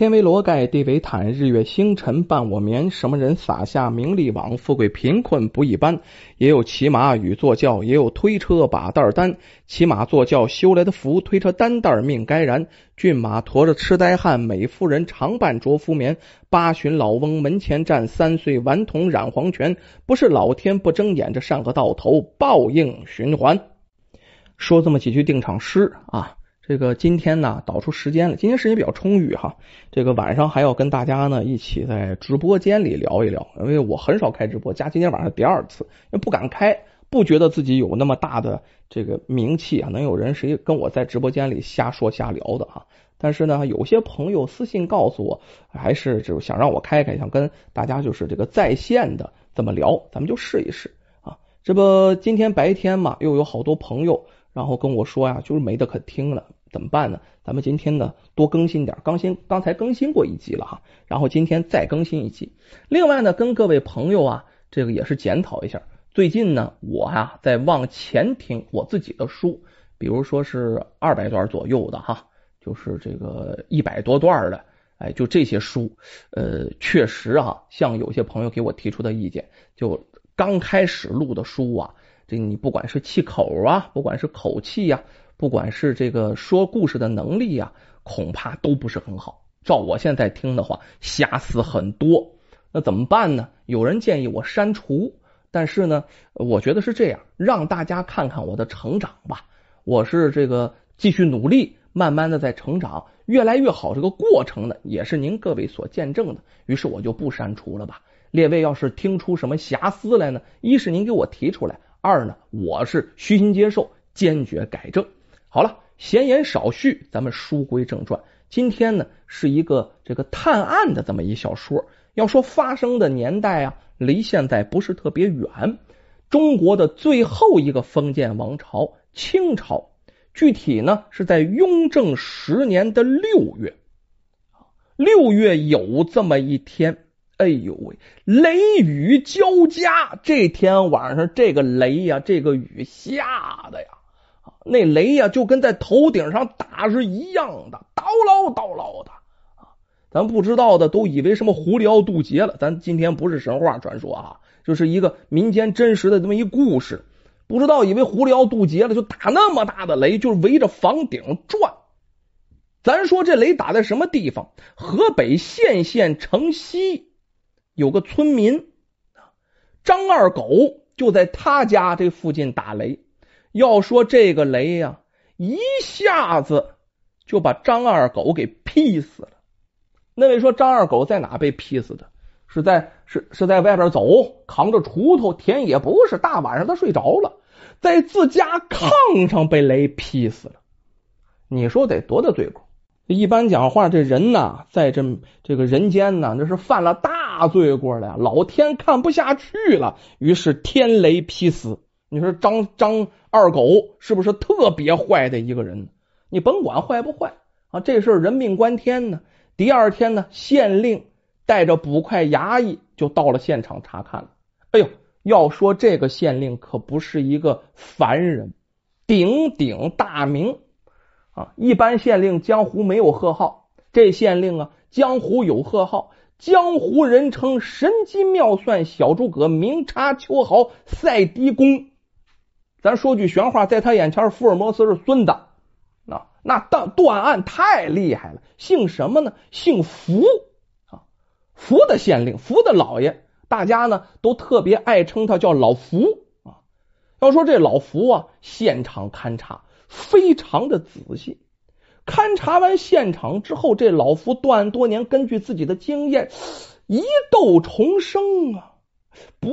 天为罗盖，地为毯，日月星辰伴我眠。什么人撒下名利网？富贵贫困不一般。也有骑马与坐轿，也有推车把担担。骑马坐轿修来的福，推车担担命该然。骏马驮着痴呆汉，美妇人常伴着夫眠。八旬老翁门前站，三岁顽童染黄泉。不是老天不睁眼，这上个到头报应循环。说这么几句定场诗啊。这个今天呢，导出时间了。今天时间比较充裕哈，这个晚上还要跟大家呢一起在直播间里聊一聊。因为我很少开直播，加今天晚上第二次，因为不敢开，不觉得自己有那么大的这个名气啊，能有人谁跟我在直播间里瞎说瞎聊的啊。但是呢，有些朋友私信告诉我，还是就是想让我开开，想跟大家就是这个在线的这么聊，咱们就试一试啊。这不今天白天嘛，又有好多朋友然后跟我说呀，就是没得可听了。怎么办呢？咱们今天呢多更新点，刚新刚才更新过一集了哈，然后今天再更新一集。另外呢，跟各位朋友啊，这个也是检讨一下，最近呢我呀在往前听我自己的书，比如说是二百段左右的哈，就是这个一百多段的，哎，就这些书，呃，确实啊，像有些朋友给我提出的意见，就刚开始录的书啊，这你不管是气口啊，不管是口气呀。不管是这个说故事的能力呀，恐怕都不是很好。照我现在听的话，瑕疵很多。那怎么办呢？有人建议我删除，但是呢，我觉得是这样，让大家看看我的成长吧。我是这个继续努力，慢慢的在成长，越来越好。这个过程呢，也是您各位所见证的。于是我就不删除了吧。列位要是听出什么瑕疵来呢？一是您给我提出来，二呢，我是虚心接受，坚决改正。好了，闲言少叙，咱们书归正传。今天呢，是一个这个探案的这么一小说。要说发生的年代啊，离现在不是特别远。中国的最后一个封建王朝——清朝，具体呢是在雍正十年的六月。六月有这么一天，哎呦喂，雷雨交加。这天晚上，这个雷呀，这个雨下的呀。那雷呀，就跟在头顶上打是一样的，叨唠叨唠的啊！咱不知道的都以为什么狐狸要渡劫了。咱今天不是神话传说啊，就是一个民间真实的这么一故事。不知道以为狐狸要渡劫了，就打那么大的雷，就是围着房顶转。咱说这雷打在什么地方？河北献县城西有个村民啊张二狗，就在他家这附近打雷。要说这个雷呀，一下子就把张二狗给劈死了。那位说张二狗在哪被劈死的？是在是是在外边走，扛着锄头，田野不是大晚上他睡着了，在自家炕上被雷劈死了。你说得多大罪过？一般讲话，这人呐，在这这个人间呢，这是犯了大大罪过了。老天看不下去了，于是天雷劈死。你说张张二狗是不是特别坏的一个人？你甭管坏不坏啊，这事人命关天呢。第二天呢，县令带着捕快衙役就到了现场查看了。哎呦，要说这个县令可不是一个凡人，鼎鼎大名啊。一般县令江湖没有贺号，这县令啊，江湖有贺号。江湖人称神机妙算小诸葛，明察秋毫赛狄公。咱说句玄话，在他眼前，福尔摩斯是孙子。那那断断案太厉害了。姓什么呢？姓福啊，福的县令，福的老爷，大家呢都特别爱称他叫老福啊。要说这老福啊，现场勘察非常的仔细。勘察完现场之后，这老夫断案多年，根据自己的经验，一斗重生啊，不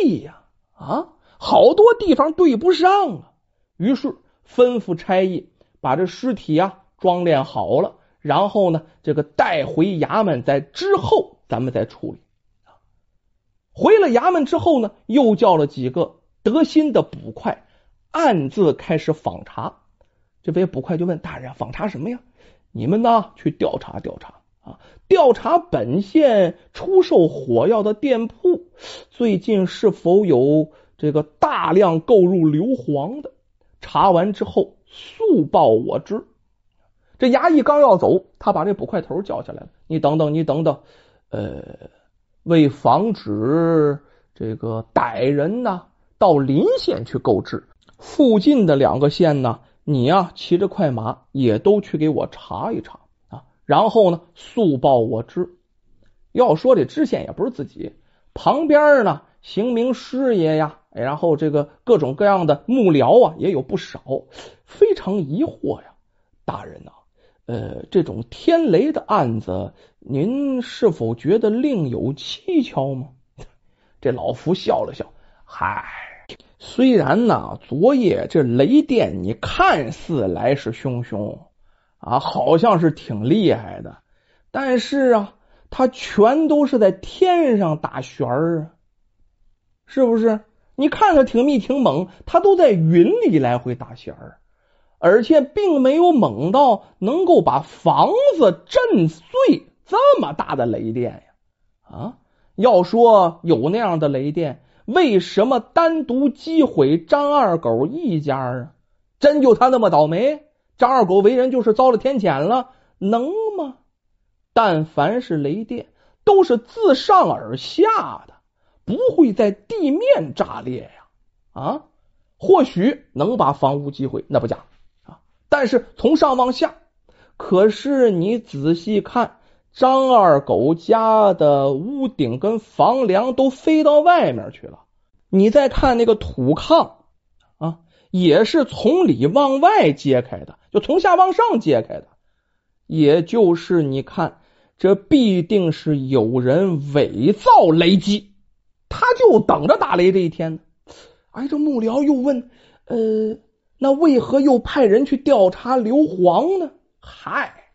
对呀啊！好多地方对不上啊，于是吩咐差役把这尸体啊装殓好了，然后呢，这个带回衙门，在之后咱们再处理。回了衙门之后呢，又叫了几个得心的捕快，暗自开始访查。这位捕快就问大人：“访查什么呀？你们呢，去调查调查啊，调查本县出售火药的店铺，最近是否有？”这个大量购入硫磺的，查完之后速报我知。这衙役刚要走，他把这捕快头叫下来了。你等等，你等等，呃，为防止这个歹人呢到临县去购置，附近的两个县呢，你呀骑着快马也都去给我查一查啊，然后呢速报我知。要说这知县也不是自己，旁边呢行名师爷呀，然后这个各种各样的幕僚啊也有不少，非常疑惑呀，大人呐。呃，这种天雷的案子，您是否觉得另有蹊跷吗？这老夫笑了笑，嗨，虽然呢，昨夜这雷电你看似来势汹汹啊，好像是挺厉害的，但是啊，它全都是在天上打旋儿啊，是不是？你看着挺密挺猛，它都在云里来回打旋儿。而且并没有猛到能够把房子震碎这么大的雷电呀！啊，要说有那样的雷电，为什么单独击毁张二狗一家啊？真就他那么倒霉？张二狗为人就是遭了天谴了，能吗？但凡是雷电，都是自上而下的，不会在地面炸裂呀！啊，或许能把房屋击毁，那不假啊。但是从上往下，可是你仔细看，张二狗家的屋顶跟房梁都飞到外面去了。你再看那个土炕啊，也是从里往外揭开的，就从下往上揭开的。也就是你看，这必定是有人伪造雷击，他就等着打雷这一天呢。哎，这幕僚又问，呃。那为何又派人去调查硫磺呢？嗨，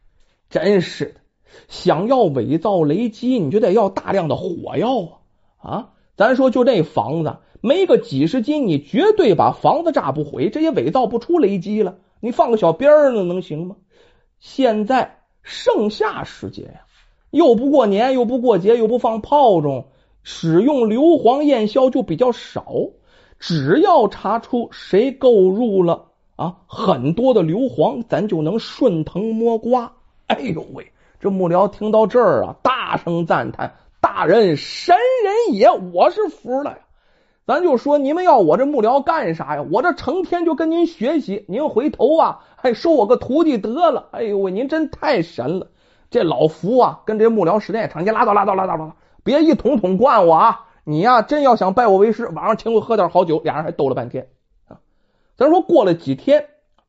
真是的！想要伪造雷击，你就得要大量的火药啊！啊，咱说就这房子，没个几十斤，你绝对把房子炸不毁，这也伪造不出雷击了。你放个小鞭儿呢，能行吗？现在盛夏时节呀，又不过年，又不过节，又不放炮仗，使用硫磺焰硝就比较少。只要查出谁购入了啊很多的硫磺，咱就能顺藤摸瓜。哎呦喂，这幕僚听到这儿啊，大声赞叹：“大人神人也，我是服了呀！”咱就说你们要我这幕僚干啥呀？我这成天就跟您学习，您回头啊还收我个徒弟得了。哎呦喂，您真太神了！这老福啊，跟这幕僚时间也长，你拉倒拉倒拉倒拉倒，别一桶桶灌我啊！你呀，真要想拜我为师，晚上请我喝点好酒，俩人还斗了半天啊。咱说过了几天，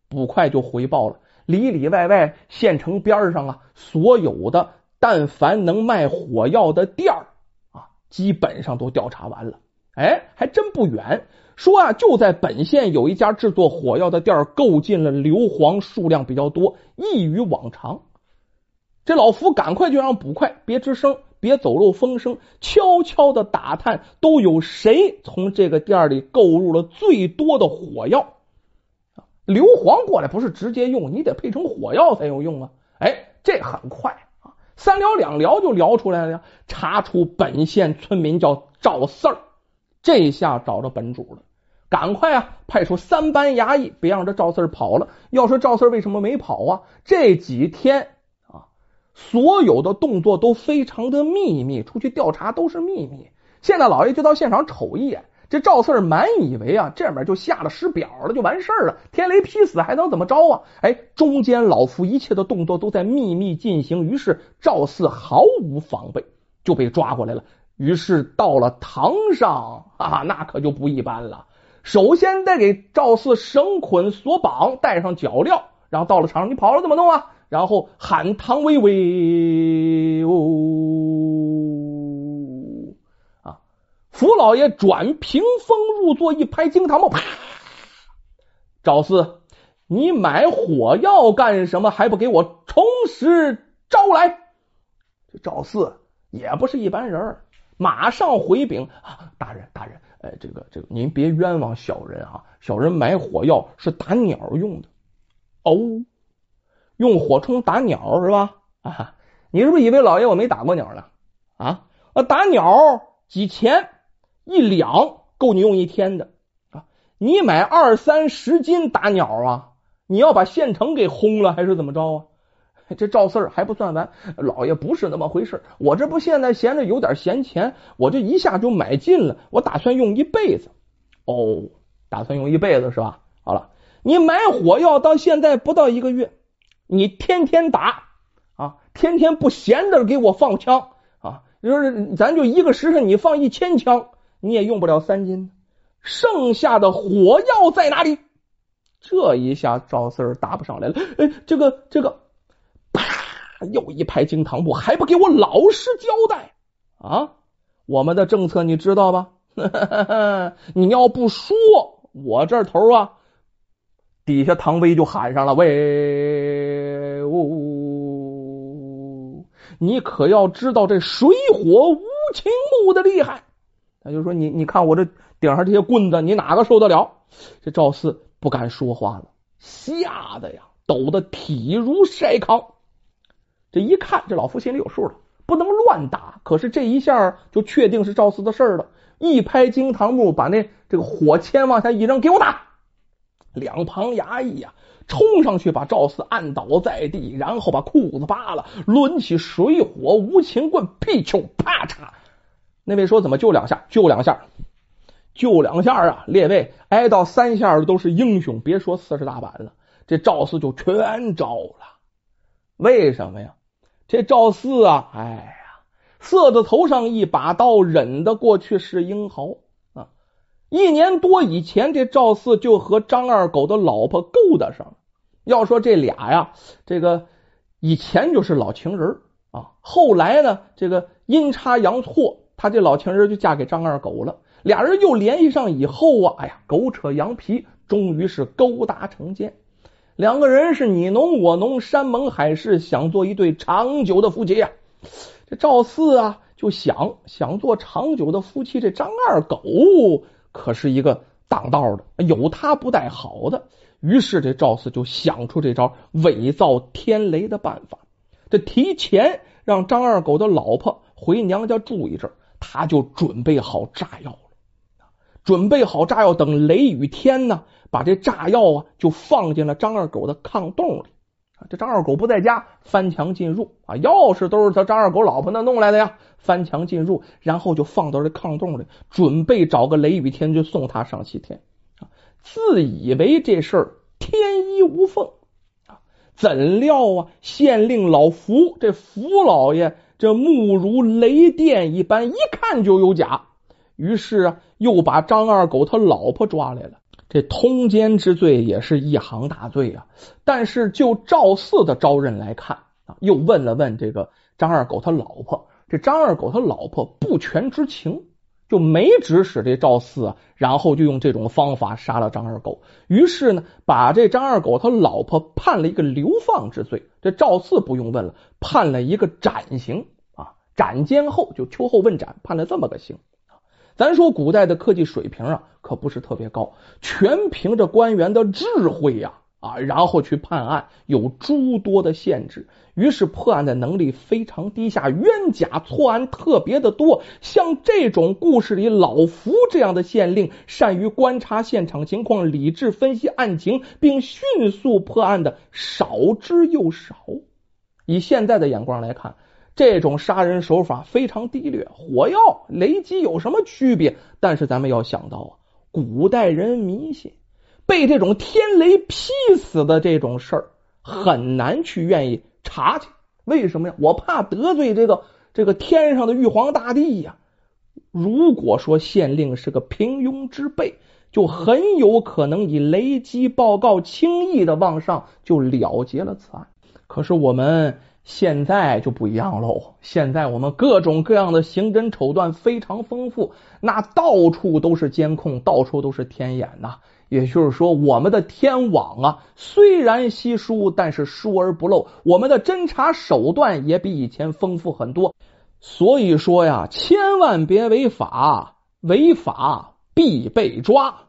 捕快就回报了，里里外外县城边上啊，所有的但凡能卖火药的店儿啊，基本上都调查完了。哎，还真不远，说啊，就在本县有一家制作火药的店儿，购进了硫磺数量比较多，异于往常。这老福赶快就让捕快别吱声。别走漏风声，悄悄的打探，都有谁从这个店里购入了最多的火药？硫磺过来不是直接用，你得配成火药才有用啊！哎，这很快啊，三聊两聊就聊出来了呀。查出本县村民叫赵四儿，这下找着本主了，赶快啊，派出三班衙役，别让这赵四儿跑了。要说赵四儿为什么没跑啊？这几天啊。所有的动作都非常的秘密，出去调查都是秘密。县大老爷就到现场瞅一眼，这赵四满以为啊，这面就下了师表了，就完事儿了，天雷劈死还能怎么着啊？哎，中间老夫一切的动作都在秘密进行，于是赵四毫无防备就被抓过来了。于是到了堂上啊，那可就不一般了。首先得给赵四绳捆锁绑，带上脚镣，然后到了场上，你跑了怎么弄啊？然后喊唐巍巍哦！福老爷转屏风入座，一拍惊堂木，啪！赵四，你买火药干什么？还不给我从实招来！这赵四也不是一般人，马上回禀啊，大人大人，哎，这个这个，您别冤枉小人啊！小人买火药是打鸟用的哦。用火冲打鸟是吧？啊，你是不是以为老爷我没打过鸟呢？啊，打鸟几钱一两够你用一天的啊？你买二三十斤打鸟啊？你要把县城给轰了还是怎么着啊？这赵四儿还不算完，老爷不是那么回事。我这不现在闲着有点闲钱，我这一下就买进了，我打算用一辈子。哦，打算用一辈子是吧？好了，你买火药到现在不到一个月，你天天打啊，天天不闲着给我放枪啊，就是咱就一个时辰你放一千枪，你也用不了三斤。剩下的火药在哪里？这一下赵四儿答不上来了。哎，这个这个，啪！又一拍惊堂木，还不给我老实交代啊？我们的政策你知道吧？你要不说，我这头啊，底下唐威就喊上了：“喂，呜！你可要知道这水火无情木的厉害。”他就说：“你你看我这顶上这些棍子，你哪个受得了？”这赵四。不敢说话了，吓得呀抖得体如筛糠。这一看，这老夫心里有数了，不能乱打。可是这一下就确定是赵四的事了，一拍惊堂木，把那这个火签往下一扔，给我打！两旁衙役呀，冲上去把赵四按倒在地，然后把裤子扒了，抡起水火无情棍，屁球啪嚓！那位说怎么就两下？就两下。就两下啊！列位挨到三下的都是英雄，别说四十大板了，这赵四就全招了。为什么呀？这赵四啊，哎呀，色的头上一把刀，忍得过去是英豪啊！一年多以前，这赵四就和张二狗的老婆勾搭上了。要说这俩呀，这个以前就是老情人啊，后来呢，这个阴差阳错，他这老情人就嫁给张二狗了。俩人又联系上以后啊，哎呀，狗扯羊皮，终于是勾搭成奸。两个人是你侬我侬，山盟海誓，想做一对长久的夫妻呀。这赵四啊，就想想做长久的夫妻。这张二狗可是一个挡道的，有他不带好的。于是这赵四就想出这招伪造天雷的办法。这提前让张二狗的老婆回娘家住一阵儿，他就准备好炸药了。准备好炸药，等雷雨天呢，把这炸药啊就放进了张二狗的炕洞里。这张二狗不在家，翻墙进入啊，钥匙都是他张二狗老婆那弄来的呀。翻墙进入，然后就放到这炕洞里，准备找个雷雨天就送他上西天啊。自以为这事儿天衣无缝啊，怎料啊，县令老福这福老爷这目如雷电一般，一看就有假。于是啊，又把张二狗他老婆抓来了。这通奸之罪也是一行大罪啊。但是就赵四的招认来看啊，又问了问这个张二狗他老婆。这张二狗他老婆不全知情，就没指使这赵四啊，然后就用这种方法杀了张二狗。于是呢，把这张二狗他老婆判了一个流放之罪。这赵四不用问了，判了一个斩刑啊，斩监后就秋后问斩，判了这么个刑。咱说古代的科技水平啊，可不是特别高，全凭着官员的智慧呀，啊然后去判案，有诸多的限制，于是破案的能力非常低下，冤假错案特别的多。像这种故事里老福这样的县令，善于观察现场情况，理智分析案情，并迅速破案的少之又少。以现在的眼光来看。这种杀人手法非常低劣，火药、雷击有什么区别？但是咱们要想到啊，古代人迷信，被这种天雷劈死的这种事儿很难去愿意查去。为什么呀？我怕得罪这个这个天上的玉皇大帝呀。如果说县令是个平庸之辈，就很有可能以雷击报告轻易的往上就了结了此案。可是我们。现在就不一样喽！现在我们各种各样的刑侦手段非常丰富，那到处都是监控，到处都是天眼呐。也就是说，我们的天网啊，虽然稀疏，但是疏而不漏。我们的侦查手段也比以前丰富很多。所以说呀，千万别违法，违法必被抓。